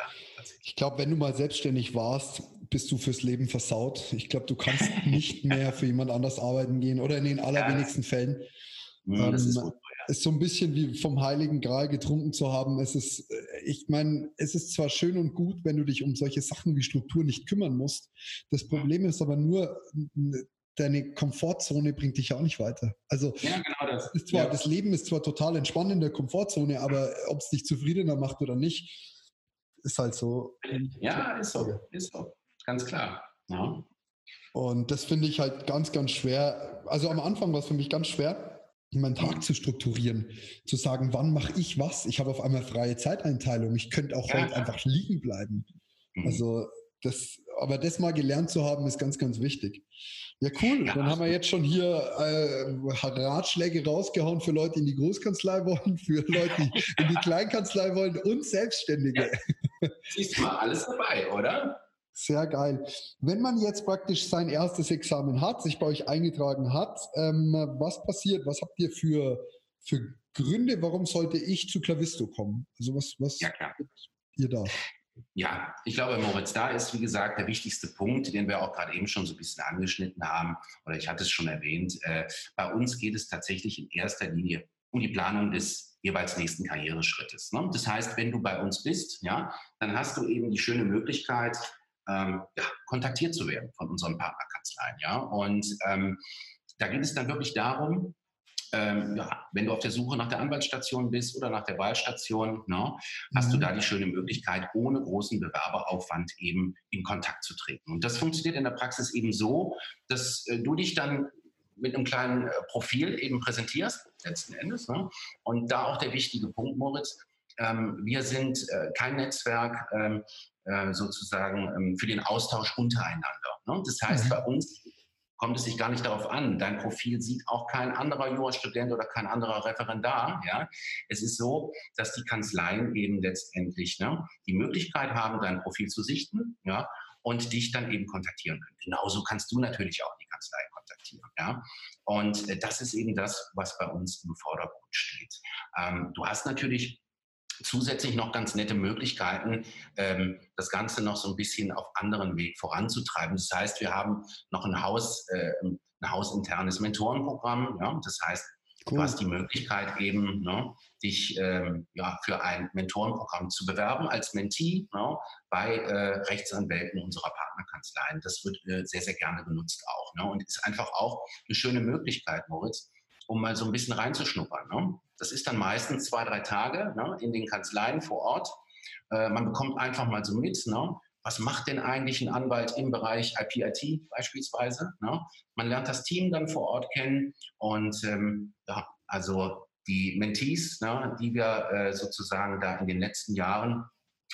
Ich glaube, wenn du mal selbstständig warst, bist du fürs Leben versaut. Ich glaube, du kannst nicht mehr für jemand anders arbeiten gehen oder in den allerwenigsten ja. Fällen. Mhm, das ähm, ist gut ist so ein bisschen wie vom Heiligen Gral getrunken zu haben. Es ist, äh, ich meine, es ist zwar schön und gut, wenn du dich um solche Sachen wie Struktur nicht kümmern musst. Das Problem ist aber nur, deine Komfortzone bringt dich ja auch nicht weiter. Also ja, genau das. Ist zwar, ja. das Leben ist zwar total entspannt in der Komfortzone, aber ob es dich zufriedener macht oder nicht, ist halt so. Ja, ist so, ist so, ganz klar. Ja. Und das finde ich halt ganz, ganz schwer. Also am Anfang war es für mich ganz schwer, meinen Tag zu strukturieren, zu sagen, wann mache ich was? Ich habe auf einmal freie Zeiteinteilung. Ich könnte auch ja. heute einfach liegen bleiben. Mhm. Also das, aber das mal gelernt zu haben, ist ganz, ganz wichtig. Ja, cool. Ja, Dann haben wir jetzt schon hier äh, Ratschläge rausgehauen für Leute, die in die Großkanzlei wollen, für Leute, die in die Kleinkanzlei wollen und Selbstständige. Ja. Siehst du mal alles dabei, oder? Sehr geil. Wenn man jetzt praktisch sein erstes Examen hat, sich bei euch eingetragen hat, ähm, was passiert? Was habt ihr für, für Gründe, warum sollte ich zu Clavisto kommen? Also was, was ja, klar. ihr da? Ja, ich glaube, Moritz, da ist, wie gesagt, der wichtigste Punkt, den wir auch gerade eben schon so ein bisschen angeschnitten haben, oder ich hatte es schon erwähnt. Äh, bei uns geht es tatsächlich in erster Linie um die Planung des jeweils nächsten Karriereschrittes. Ne? Das heißt, wenn du bei uns bist, ja, dann hast du eben die schöne Möglichkeit, ähm, ja, kontaktiert zu werden von unseren Partnerkanzleien. Ja? Und ähm, da geht es dann wirklich darum, ähm, ja, wenn du auf der Suche nach der Anwaltsstation bist oder nach der Wahlstation, ne, hast du mhm. da die schöne Möglichkeit, ohne großen Bewerberaufwand eben in Kontakt zu treten. Und das funktioniert in der Praxis eben so, dass äh, du dich dann mit einem kleinen äh, Profil eben präsentierst, letzten Endes. Ne? Und da auch der wichtige Punkt, Moritz, ähm, wir sind äh, kein Netzwerk, ähm, äh, sozusagen ähm, für den Austausch untereinander. Ne? Das heißt, mhm. bei uns kommt es sich gar nicht darauf an. Dein Profil sieht auch kein anderer Jurastudent oder kein anderer Referendar. Ja? Es ist so, dass die Kanzleien eben letztendlich ne, die Möglichkeit haben, dein Profil zu sichten ja, und dich dann eben kontaktieren können. Genauso kannst du natürlich auch die Kanzlei kontaktieren. Ja? Und äh, das ist eben das, was bei uns im Vordergrund steht. Ähm, du hast natürlich zusätzlich noch ganz nette Möglichkeiten, ähm, das Ganze noch so ein bisschen auf anderen Weg voranzutreiben. Das heißt, wir haben noch ein Haus, äh, ein hausinternes Mentorenprogramm. Ja? Das heißt, cool. du hast die Möglichkeit eben, ne, dich ähm, ja, für ein Mentorenprogramm zu bewerben als Mentee ne, bei äh, Rechtsanwälten unserer Partnerkanzleien. Das wird äh, sehr, sehr gerne genutzt auch. Ne, und ist einfach auch eine schöne Möglichkeit, Moritz, um mal so ein bisschen reinzuschnuppern. Ne? Das ist dann meistens zwei, drei Tage ne, in den Kanzleien vor Ort. Äh, man bekommt einfach mal so mit, ne, was macht denn eigentlich ein Anwalt im Bereich IPIT beispielsweise. Ne? Man lernt das Team dann vor Ort kennen und ähm, ja, also die Mentees, ne, die wir äh, sozusagen da in den letzten Jahren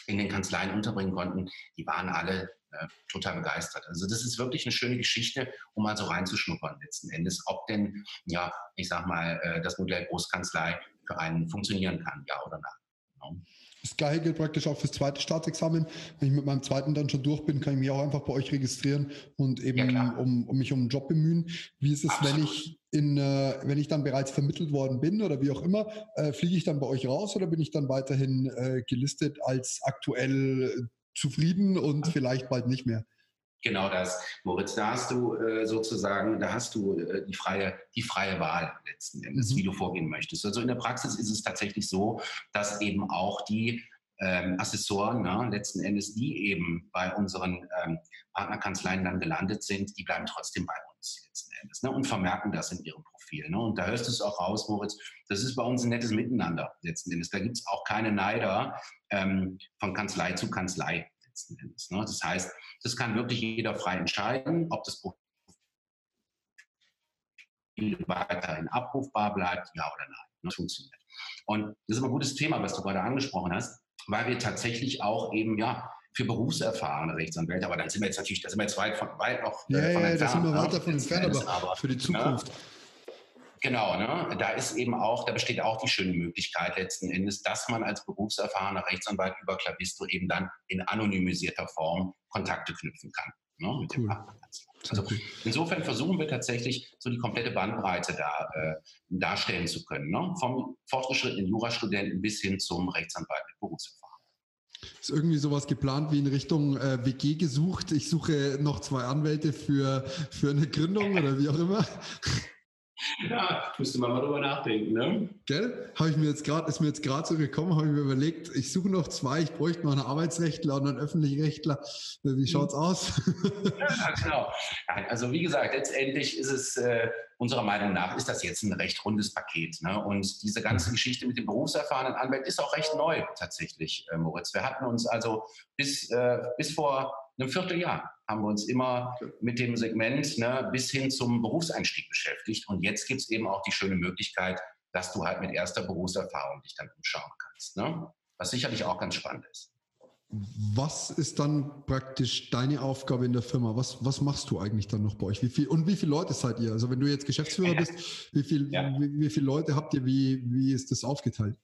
in den Kanzleien unterbringen konnten, die waren alle äh, total begeistert. Also das ist wirklich eine schöne Geschichte, um mal so reinzuschnuppern letzten Endes, ob denn, ja, ich sag mal, äh, das Modell Großkanzlei für einen funktionieren kann, ja oder nein. Genau. Das gleiche gilt praktisch auch fürs zweite Staatsexamen. Wenn ich mit meinem zweiten dann schon durch bin, kann ich mich auch einfach bei euch registrieren und eben ja, um, um, mich um einen Job bemühen. Wie ist es, Absolut. wenn ich in, äh, wenn ich dann bereits vermittelt worden bin oder wie auch immer, äh, fliege ich dann bei euch raus oder bin ich dann weiterhin äh, gelistet als aktuell zufrieden und vielleicht bald nicht mehr. Genau das, Moritz. Da hast du äh, sozusagen, da hast du äh, die freie, die freie Wahl letzten Endes, mhm. wie du vorgehen möchtest. Also in der Praxis ist es tatsächlich so, dass eben auch die ähm, Assessoren, ne, letzten Endes, die eben bei unseren ähm, Partnerkanzleien dann gelandet sind, die bleiben trotzdem bei uns letzten Endes ne, und vermerken das in ihrem Profil. Ne? Und da hörst du es auch raus, Moritz, das ist bei uns ein nettes Miteinander letzten Endes. Da gibt es auch keine Neider ähm, von Kanzlei zu Kanzlei letzten Endes. Ne? Das heißt, das kann wirklich jeder frei entscheiden, ob das Profil weiterhin abrufbar bleibt, ja oder nein. Das ne? funktioniert. Und das ist ein gutes Thema, was du gerade angesprochen hast, weil wir tatsächlich auch eben, ja, für berufserfahrene Rechtsanwälte, aber dann sind wir jetzt natürlich, da sind wir jetzt weit, von, weit noch äh, ja, von ja, da sind wir ne? weiter von entfernt, aber, für die Zukunft. Ja, Genau, ne? da ist eben auch, da besteht auch die schöne Möglichkeit letzten Endes, dass man als berufserfahrener Rechtsanwalt über Klavisto eben dann in anonymisierter Form Kontakte knüpfen kann ne? mit dem Also insofern versuchen wir tatsächlich so die komplette Bandbreite da äh, darstellen zu können, ne? vom fortgeschrittenen Jurastudenten bis hin zum Rechtsanwalt mit Berufserfahrung. Ist irgendwie sowas geplant wie in Richtung äh, WG gesucht? Ich suche noch zwei Anwälte für, für eine Gründung oder wie auch immer. Ja, müsste man mal drüber nachdenken, ne? Gell? Habe ich mir jetzt gerade, ist mir jetzt gerade so gekommen, habe ich mir überlegt, ich suche noch zwei, ich bräuchte noch einen Arbeitsrechtler und einen öffentlichen Rechtler. Wie schaut's mhm. aus? ja, genau. Also wie gesagt, letztendlich ist es äh, unserer Meinung nach ist das jetzt ein recht rundes Paket. Ne? Und diese ganze Geschichte mit dem berufserfahrenen Anwalt ist auch recht neu tatsächlich, äh, Moritz. Wir hatten uns also bis, äh, bis vor einem Vierteljahr haben wir uns immer mit dem Segment ne, bis hin zum Berufseinstieg beschäftigt. Und jetzt gibt es eben auch die schöne Möglichkeit, dass du halt mit erster Berufserfahrung dich dann umschauen kannst. Ne? Was sicherlich auch ganz spannend ist. Was ist dann praktisch deine Aufgabe in der Firma? Was, was machst du eigentlich dann noch bei euch? Wie viel, und wie viele Leute seid ihr? Also wenn du jetzt Geschäftsführer ja. bist, wie, viel, ja. wie, wie, viele Leute habt ihr? Wie, wie ist das aufgeteilt?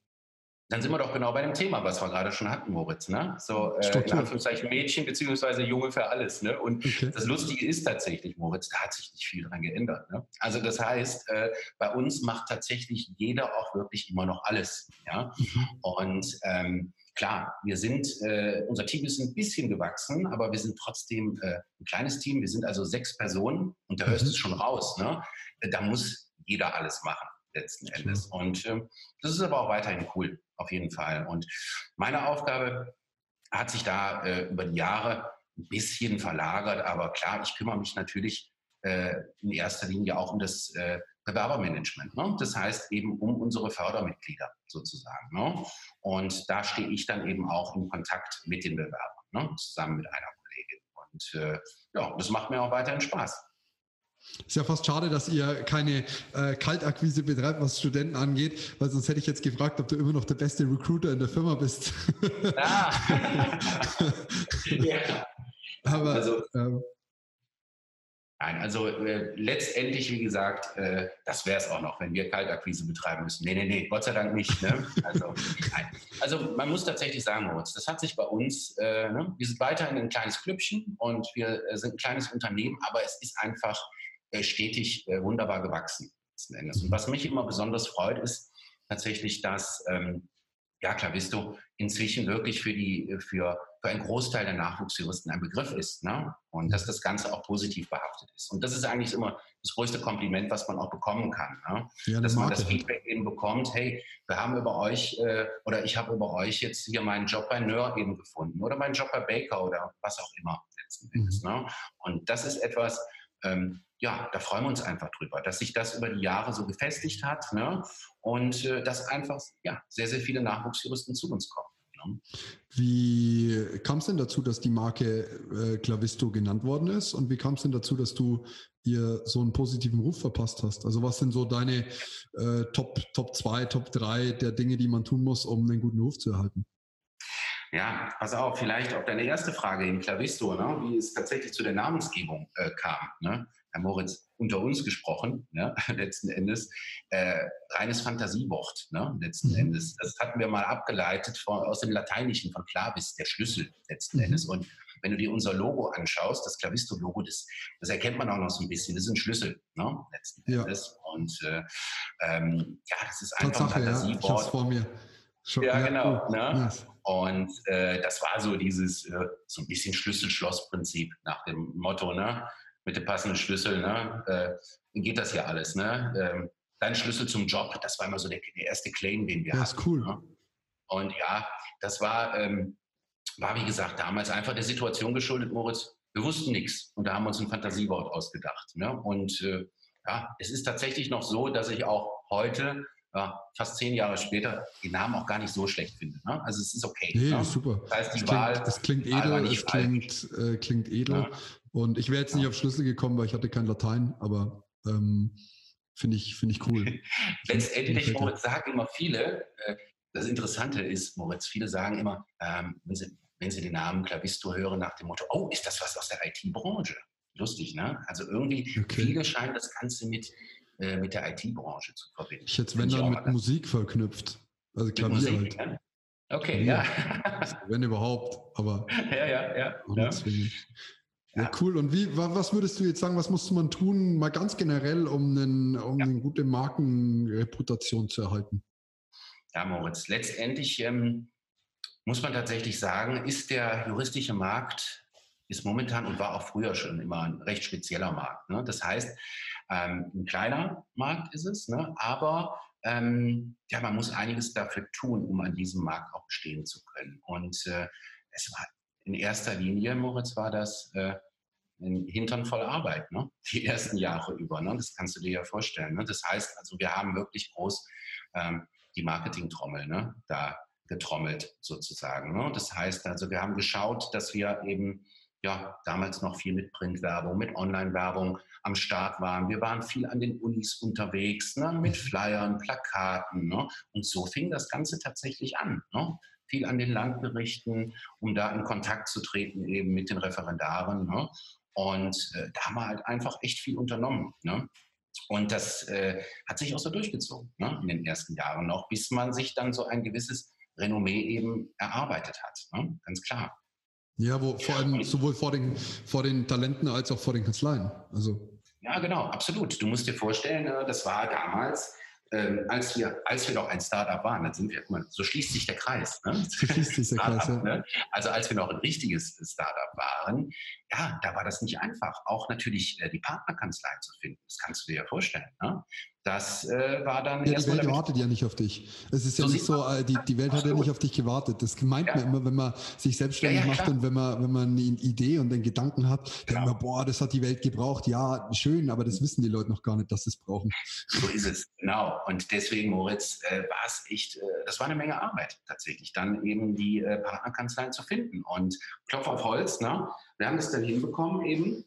Dann sind wir doch genau bei dem Thema, was wir gerade schon hatten, Moritz. Ne? So äh, in Anführungszeichen Mädchen beziehungsweise Junge für alles. Ne? Und okay. das Lustige ist tatsächlich, Moritz, da hat sich nicht viel dran geändert. Ne? Also das heißt, äh, bei uns macht tatsächlich jeder auch wirklich immer noch alles. Ja? Mhm. Und ähm, klar, wir sind, äh, unser Team ist ein bisschen gewachsen, aber wir sind trotzdem äh, ein kleines Team. Wir sind also sechs Personen und da hörst du mhm. es schon raus. Ne? Da muss jeder alles machen letzten Endes. Und ähm, das ist aber auch weiterhin cool auf jeden Fall. Und meine Aufgabe hat sich da äh, über die Jahre ein bisschen verlagert, aber klar, ich kümmere mich natürlich äh, in erster Linie auch um das äh, Bewerbermanagement. Ne? Das heißt eben um unsere Fördermitglieder sozusagen. Ne? Und da stehe ich dann eben auch in Kontakt mit den Bewerbern, ne? zusammen mit einer Kollegin. Und äh, ja, das macht mir auch weiterhin Spaß. Ist ja fast schade, dass ihr keine äh, Kaltakquise betreibt, was Studenten angeht, weil sonst hätte ich jetzt gefragt, ob du immer noch der beste Recruiter in der Firma bist. Ah. ja. Aber also, ähm, Nein, also äh, letztendlich, wie gesagt, äh, das wäre es auch noch, wenn wir Kaltakquise betreiben müssen. Nee, nee, nee, Gott sei Dank nicht. Ne? Also, also, man muss tatsächlich sagen, Moritz, das hat sich bei uns, äh, ne? wir sind weiterhin ein kleines Klüppchen und wir äh, sind ein kleines Unternehmen, aber es ist einfach stetig äh, wunderbar gewachsen. Und was mich immer besonders freut, ist tatsächlich, dass ähm, ja, Clavisto inzwischen wirklich für, die, für, für einen Großteil der Nachwuchsjuristen ein Begriff ist. Ne? Und dass das Ganze auch positiv behaftet ist. Und das ist eigentlich immer das größte Kompliment, was man auch bekommen kann. Ne? Ja, dass man das Feedback eben bekommt, hey, wir haben über euch äh, oder ich habe über euch jetzt hier meinen Job bei Nör eben gefunden oder meinen Job bei Baker oder was auch immer letzten Endes. Mhm. Ne? Und das ist etwas, ähm, ja, da freuen wir uns einfach drüber, dass sich das über die Jahre so gefestigt hat ne? und äh, dass einfach ja, sehr, sehr viele Nachwuchsjuristen zu uns kommen. Ne? Wie kam es denn dazu, dass die Marke äh, Clavisto genannt worden ist? Und wie kam es denn dazu, dass du ihr so einen positiven Ruf verpasst hast? Also was sind so deine äh, Top, Top 2, Top 3 der Dinge, die man tun muss, um einen guten Ruf zu erhalten? Ja, pass auf, vielleicht auch deine erste Frage im Clavisto, ne? wie es tatsächlich zu der Namensgebung äh, kam. Ne? Herr Moritz, unter uns gesprochen, ne, letzten Endes, äh, reines Fantasiewort, ne, letzten mhm. Endes. Das hatten wir mal abgeleitet von, aus dem Lateinischen von Clavis, der Schlüssel, letzten mhm. Endes. Und wenn du dir unser Logo anschaust, das Clavisto-Logo, das, das erkennt man auch noch so ein bisschen. Das ist ein Schlüssel, ne, letzten ja. Endes. Und äh, ähm, ja, das ist einfach Tatsache, ein Fantasiewort. Ja, vor mir. Schon, ja, ja, genau. Cool. Ne? Yes. Und äh, das war so dieses, äh, so ein bisschen Schlüssel-Schloss-Prinzip nach dem Motto, ne? Mit dem passenden Schlüssel, ne, äh, geht das hier alles. Ne? Ähm, dein Schlüssel zum Job, das war immer so der, der erste Claim, den wir hatten. Das ist cool. Ne? Und ja, das war, ähm, war wie gesagt damals einfach der Situation geschuldet, Moritz. wir wussten nichts und da haben wir uns ein Fantasiewort ausgedacht. Ne? Und äh, ja, es ist tatsächlich noch so, dass ich auch heute, ja, fast zehn Jahre später, die Namen auch gar nicht so schlecht finde. Ne? Also es ist okay. Nee, ne? super. Das heißt, die Wahl, klingt, es klingt edel, es klingt, äh, klingt edel. Ja. Und ich wäre jetzt nicht auf Schlüssel gekommen, weil ich hatte kein Latein, aber ähm, finde ich, find ich cool. Letztendlich, Moritz, sagen immer viele, äh, das Interessante ist, Moritz, viele sagen immer, ähm, wenn, sie, wenn sie den Namen Clavisto hören, nach dem Motto, oh, ist das was aus der IT-Branche? Lustig, ne? Also irgendwie, okay. viele scheinen das Ganze mit, äh, mit der IT-Branche zu verbinden. Ich hätte es, wenn dann, mit Musik verknüpft. Also Klavier Musik, halt. Ja? Okay, Klavier. ja. wenn überhaupt, aber. Ja, ja, ja. ja. Ja, cool. Und wie, was würdest du jetzt sagen, was muss man tun, mal ganz generell, um, einen, um ja. eine gute Markenreputation zu erhalten? Ja, Moritz, letztendlich ähm, muss man tatsächlich sagen, ist der juristische Markt, ist momentan und war auch früher schon immer ein recht spezieller Markt. Ne? Das heißt, ähm, ein kleiner Markt ist es, ne? aber ähm, ja, man muss einiges dafür tun, um an diesem Markt auch bestehen zu können. Und äh, es war in erster Linie, Moritz, war das äh, ein Hintern voll Arbeit, ne? die ersten Jahre über. Ne? Das kannst du dir ja vorstellen. Ne? Das heißt, also wir haben wirklich groß ähm, die Marketingtrommel ne? da getrommelt sozusagen. Ne? Das heißt also, wir haben geschaut, dass wir eben ja damals noch viel mit Printwerbung, mit Online-Werbung am Start waren. Wir waren viel an den Unis unterwegs, ne? mit Flyern, Plakaten. Ne? Und so fing das Ganze tatsächlich an. Ne? Viel an den Landgerichten, um da in Kontakt zu treten eben mit den Referendaren. Ne? Und äh, da haben wir halt einfach echt viel unternommen. Ne? Und das äh, hat sich auch so durchgezogen ne? in den ersten Jahren noch, bis man sich dann so ein gewisses Renommee eben erarbeitet hat. Ne? Ganz klar. Ja, wo vor allem sowohl vor den, vor den Talenten als auch vor den Kanzleien. Also. Ja, genau, absolut. Du musst dir vorstellen, äh, das war damals ähm, als, wir, als wir noch ein Startup waren, dann sind wir, mal, so schließt sich der Kreis. Ne? So schließt sich der Kreis, ja. ne? Also als wir noch ein richtiges Startup waren, ja, da war das nicht einfach. Auch natürlich äh, die Partnerkanzleien zu finden, das kannst du dir ja vorstellen. Ne? Das äh, war dann. Ja, die Welt wartet ja nicht auf dich. Es ist so ja nicht so, äh, die, die Welt hat ja nicht auf dich gewartet. Das meint ja. man immer, wenn man sich selbstständig ja, macht und wenn man, wenn man eine Idee und einen Gedanken hat, genau. denkt man, boah, das hat die Welt gebraucht. Ja, schön, aber das wissen die Leute noch gar nicht, dass sie es brauchen. So ist es, genau. Und deswegen, Moritz, äh, war es echt, äh, das war eine Menge Arbeit tatsächlich, dann eben die äh, Partnerkanzleien zu finden. Und Klopf auf Holz, ne? wir haben es dann hinbekommen, eben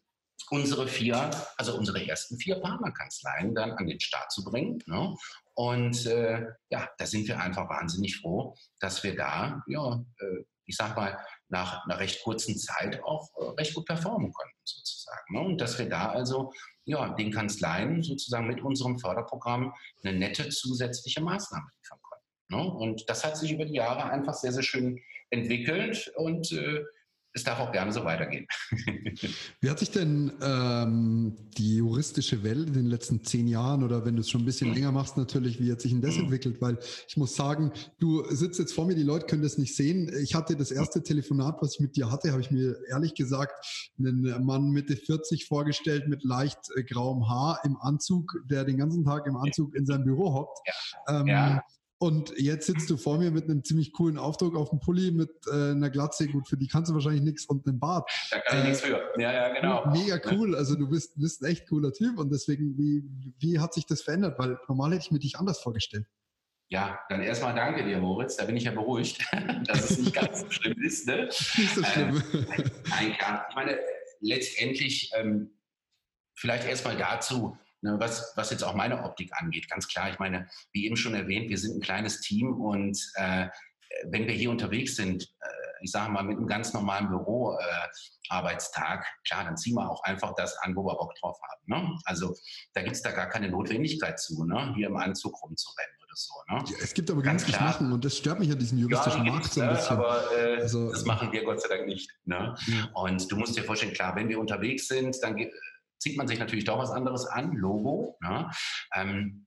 unsere vier, also unsere ersten vier Partnerkanzleien dann an den Start zu bringen. Ne? Und äh, ja, da sind wir einfach wahnsinnig froh, dass wir da, ja, äh, ich sag mal, nach einer recht kurzen Zeit auch äh, recht gut performen konnten, sozusagen. Ne? Und dass wir da also ja, den Kanzleien sozusagen mit unserem Förderprogramm eine nette zusätzliche Maßnahme liefern konnten. Ne? Und das hat sich über die Jahre einfach sehr, sehr schön entwickelt und äh, es darf auch gerne so weitergehen. Wie hat sich denn ähm, die juristische Welt in den letzten zehn Jahren oder wenn du es schon ein bisschen mhm. länger machst natürlich, wie hat sich denn das mhm. entwickelt? Weil ich muss sagen, du sitzt jetzt vor mir, die Leute können das nicht sehen. Ich hatte das erste Telefonat, was ich mit dir hatte, habe ich mir ehrlich gesagt einen Mann Mitte 40 vorgestellt mit leicht äh, grauem Haar im Anzug, der den ganzen Tag im Anzug in seinem Büro hockt. Ja. Ähm, ja. Und jetzt sitzt du vor mir mit einem ziemlich coolen Aufdruck auf dem Pulli mit äh, einer Glatze. Gut, für die kannst du wahrscheinlich nichts und einem Bart. Da kann ich äh, nichts für. Ja, ja, genau. Mega cool. Also du bist, bist ein echt cooler Typ und deswegen, wie, wie hat sich das verändert? Weil normal hätte ich mir dich anders vorgestellt. Ja, dann erstmal danke dir, Moritz. Da bin ich ja beruhigt, dass es nicht ganz so schlimm ist. Ne? Nicht so schlimm. Äh, nein, klar. Ich meine, letztendlich, ähm, vielleicht erstmal dazu, Ne, was, was jetzt auch meine Optik angeht, ganz klar. Ich meine, wie eben schon erwähnt, wir sind ein kleines Team und äh, wenn wir hier unterwegs sind, äh, ich sage mal mit einem ganz normalen Büroarbeitstag, äh, klar, dann ziehen wir auch einfach das an, wo wir Bock drauf haben. Ne? Also da gibt es da gar keine Notwendigkeit zu, ne? hier im Anzug rumzurennen oder so. Ne? Ja, es gibt aber ganz klar, machen und das stört mich an diesem juristischen ja, Markt so ein bisschen. Aber äh, also, das machen wir Gott sei Dank nicht. Ne? Ja. Und du musst dir vorstellen, klar, wenn wir unterwegs sind, dann zieht man sich natürlich doch was anderes an, Logo. Ne? Ähm,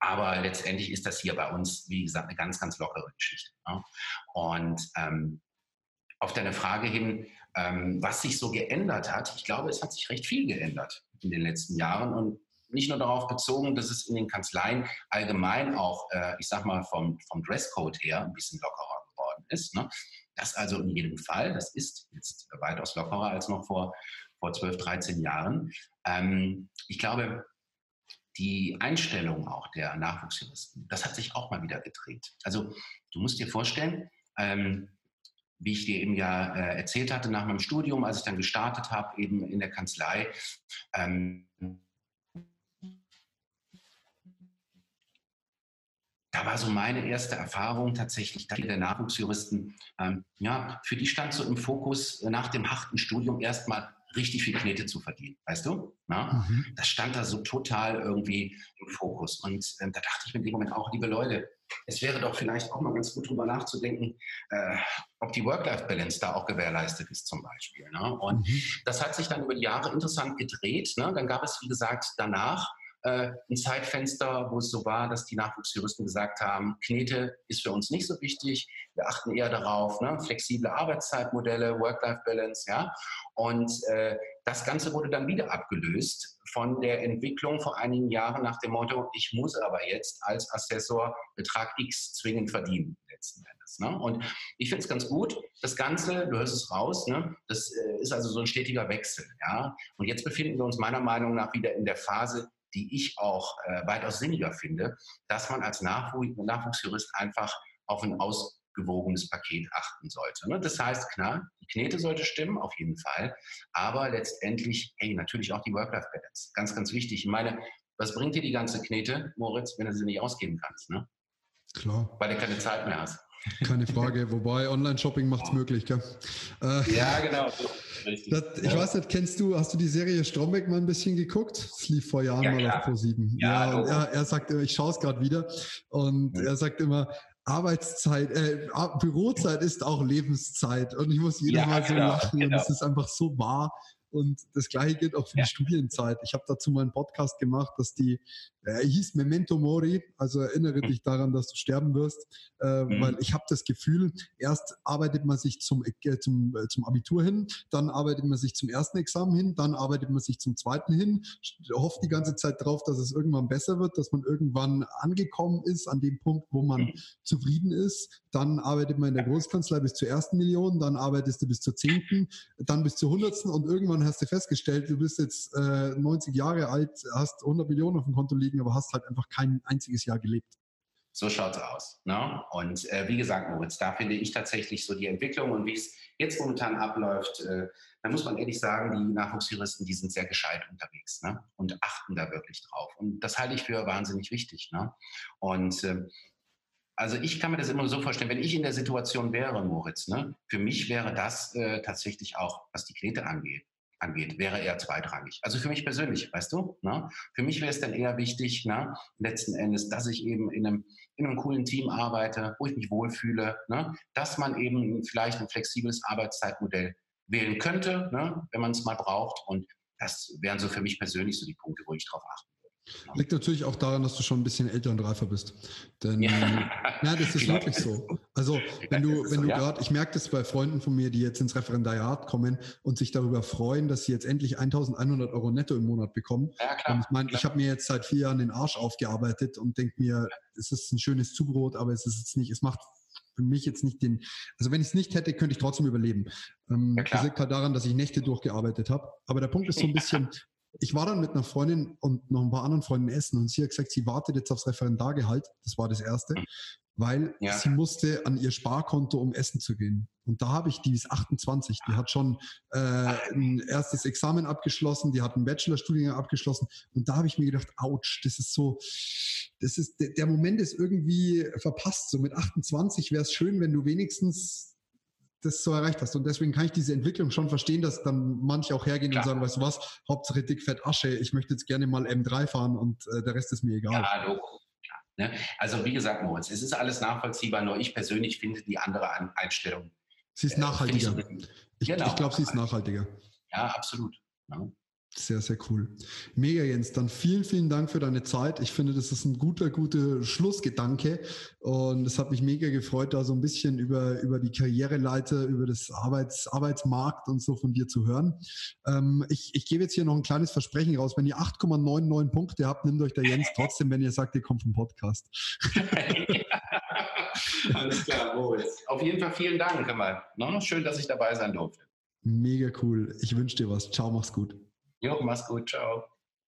aber letztendlich ist das hier bei uns, wie gesagt, eine ganz, ganz lockere Geschichte. Ne? Und ähm, auf deine Frage hin, ähm, was sich so geändert hat, ich glaube, es hat sich recht viel geändert in den letzten Jahren und nicht nur darauf bezogen, dass es in den Kanzleien allgemein auch, äh, ich sag mal, vom, vom Dresscode her ein bisschen lockerer geworden ist. Ne? Das also in jedem Fall, das ist jetzt weitaus lockerer als noch vor, vor 12, 13 Jahren. Ähm, ich glaube, die Einstellung auch der Nachwuchsjuristen, das hat sich auch mal wieder gedreht. Also du musst dir vorstellen, ähm, wie ich dir eben ja äh, erzählt hatte, nach meinem Studium, als ich dann gestartet habe, eben in der Kanzlei, ähm, da war so meine erste Erfahrung tatsächlich, dass der Nachwuchsjuristen, ähm, ja, für die stand so im Fokus nach dem harten Studium erstmal richtig viel Knete zu verdienen, weißt du? Mhm. Das stand da so total irgendwie im Fokus. Und äh, da dachte ich mir in dem Moment auch, liebe Leute, es wäre doch vielleicht auch mal ganz gut drüber nachzudenken, äh, ob die Work-Life-Balance da auch gewährleistet ist zum Beispiel. Ne? Und mhm. das hat sich dann über die Jahre interessant gedreht. Ne? Dann gab es, wie gesagt, danach ein Zeitfenster, wo es so war, dass die Nachwuchsjuristen gesagt haben, Knete ist für uns nicht so wichtig, wir achten eher darauf, ne? flexible Arbeitszeitmodelle, Work-Life-Balance, ja. Und äh, das Ganze wurde dann wieder abgelöst von der Entwicklung vor einigen Jahren nach dem Motto, ich muss aber jetzt als Assessor Betrag X zwingend verdienen, letzten Endes. Ne? Und ich finde es ganz gut, das Ganze, du hörst es raus, ne? das äh, ist also so ein stetiger Wechsel. Ja? Und jetzt befinden wir uns meiner Meinung nach wieder in der Phase, die ich auch äh, weitaus sinniger finde, dass man als Nachwuchs Nachwuchsjurist einfach auf ein ausgewogenes Paket achten sollte. Ne? Das heißt, klar, die Knete sollte stimmen, auf jeden Fall, aber letztendlich, hey, natürlich auch die Work-Life-Balance. Ganz, ganz wichtig. Ich meine, was bringt dir die ganze Knete, Moritz, wenn du sie nicht ausgeben kannst? Ne? Klar. Weil du keine Zeit mehr hast. Keine Frage, wobei Online-Shopping macht es möglich, gell? Äh, ja, genau. Das, ich ja. weiß nicht, kennst du, hast du die Serie Stromberg mal ein bisschen geguckt? Es lief vor Jahren ja, mal auf Pro7. Ja, ja und er, sagt immer, ich schaue es gerade wieder und er sagt immer, Arbeitszeit, äh, Bürozeit ist auch Lebenszeit. Und ich muss jedes Mal so genau, lachen genau. und es ist einfach so wahr. Und das gleiche gilt auch für ja. die Studienzeit. Ich habe dazu mal einen Podcast gemacht, dass die, äh, hieß Memento Mori, also erinnere mhm. dich daran, dass du sterben wirst, äh, mhm. weil ich habe das Gefühl, erst arbeitet man sich zum, äh, zum, äh, zum Abitur hin, dann arbeitet man sich zum ersten Examen hin, dann arbeitet man sich zum zweiten hin, hofft die ganze Zeit drauf, dass es irgendwann besser wird, dass man irgendwann angekommen ist an dem Punkt, wo man mhm. zufrieden ist. Dann arbeitet man in der Großkanzlei bis zur ersten Million, dann arbeitest du bis zur zehnten, dann bis zur hundertsten und irgendwann hast du festgestellt, du bist jetzt äh, 90 Jahre alt, hast 100 Millionen auf dem Konto liegen, aber hast halt einfach kein einziges Jahr gelebt. So schaut es aus. Ne? Und äh, wie gesagt, Moritz, da finde ich tatsächlich so die Entwicklung und wie es jetzt momentan abläuft, äh, da muss man ehrlich sagen, die Nachwuchsjuristen, die sind sehr gescheit unterwegs ne? und achten da wirklich drauf. Und das halte ich für wahnsinnig wichtig. Ne? Und äh, also ich kann mir das immer so vorstellen, wenn ich in der Situation wäre, Moritz, ne, für mich wäre das äh, tatsächlich auch, was die Knete angeht, angeht, wäre eher zweitrangig. Also für mich persönlich, weißt du? Ne? Für mich wäre es dann eher wichtig, ne, letzten Endes, dass ich eben in einem, in einem coolen Team arbeite, wo ich mich wohlfühle, ne? dass man eben vielleicht ein flexibles Arbeitszeitmodell wählen könnte, ne? wenn man es mal braucht. Und das wären so für mich persönlich so die Punkte, wo ich drauf achte. Liegt natürlich auch daran, dass du schon ein bisschen älter und reifer bist. Denn ja, ja das ist wirklich so. Also wenn du, wenn du gerade, ich merke das bei Freunden von mir, die jetzt ins Referendariat kommen und sich darüber freuen, dass sie jetzt endlich 1100 Euro netto im Monat bekommen. Ja, klar, und ich meine, ich habe mir jetzt seit vier Jahren den Arsch aufgearbeitet und denke mir, es ist ein schönes Zubrot, aber es ist jetzt nicht, es macht für mich jetzt nicht den, also wenn ich es nicht hätte, könnte ich trotzdem überleben. Ähm, ja, das liegt halt daran, dass ich Nächte durchgearbeitet habe. Aber der Punkt ist so ein bisschen, ich war dann mit einer Freundin und noch ein paar anderen Freunden essen und sie hat gesagt, sie wartet jetzt aufs Referendargehalt. Das war das Erste, weil ja. sie musste an ihr Sparkonto, um essen zu gehen. Und da habe ich, die ist 28, die hat schon äh, ein erstes Examen abgeschlossen, die hat einen Bachelorstudiengang abgeschlossen. Und da habe ich mir gedacht, ouch, das ist so, das ist, der, der Moment ist irgendwie verpasst. So mit 28 wäre es schön, wenn du wenigstens das so erreicht hast. Und deswegen kann ich diese Entwicklung schon verstehen, dass dann manche auch hergehen Klar. und sagen, weißt du was, Hauptsache dick, fett, Asche, ich möchte jetzt gerne mal M3 fahren und äh, der Rest ist mir egal. Ja, Logo. Ne? Also wie gesagt, Moritz, es ist alles nachvollziehbar, nur ich persönlich finde die andere Einstellung. Sie ist äh, nachhaltiger. ich, ich, genau. ich glaube, sie ist nachhaltiger. Ja, absolut. Ja. Sehr, sehr cool. Mega, Jens. Dann vielen, vielen Dank für deine Zeit. Ich finde, das ist ein guter, guter Schlussgedanke. Und es hat mich mega gefreut, da so ein bisschen über, über die Karriereleiter, über das Arbeits, Arbeitsmarkt und so von dir zu hören. Ähm, ich, ich gebe jetzt hier noch ein kleines Versprechen raus. Wenn ihr 8,99 Punkte habt, nimmt euch der Jens trotzdem, wenn ihr sagt, ihr kommt vom Podcast. Alles klar, Moritz. Auf jeden Fall vielen Dank, Kamal. Ne? Schön, dass ich dabei sein durfte. Mega cool. Ich wünsche dir was. Ciao, mach's gut. Jo, mach's gut. Ciao.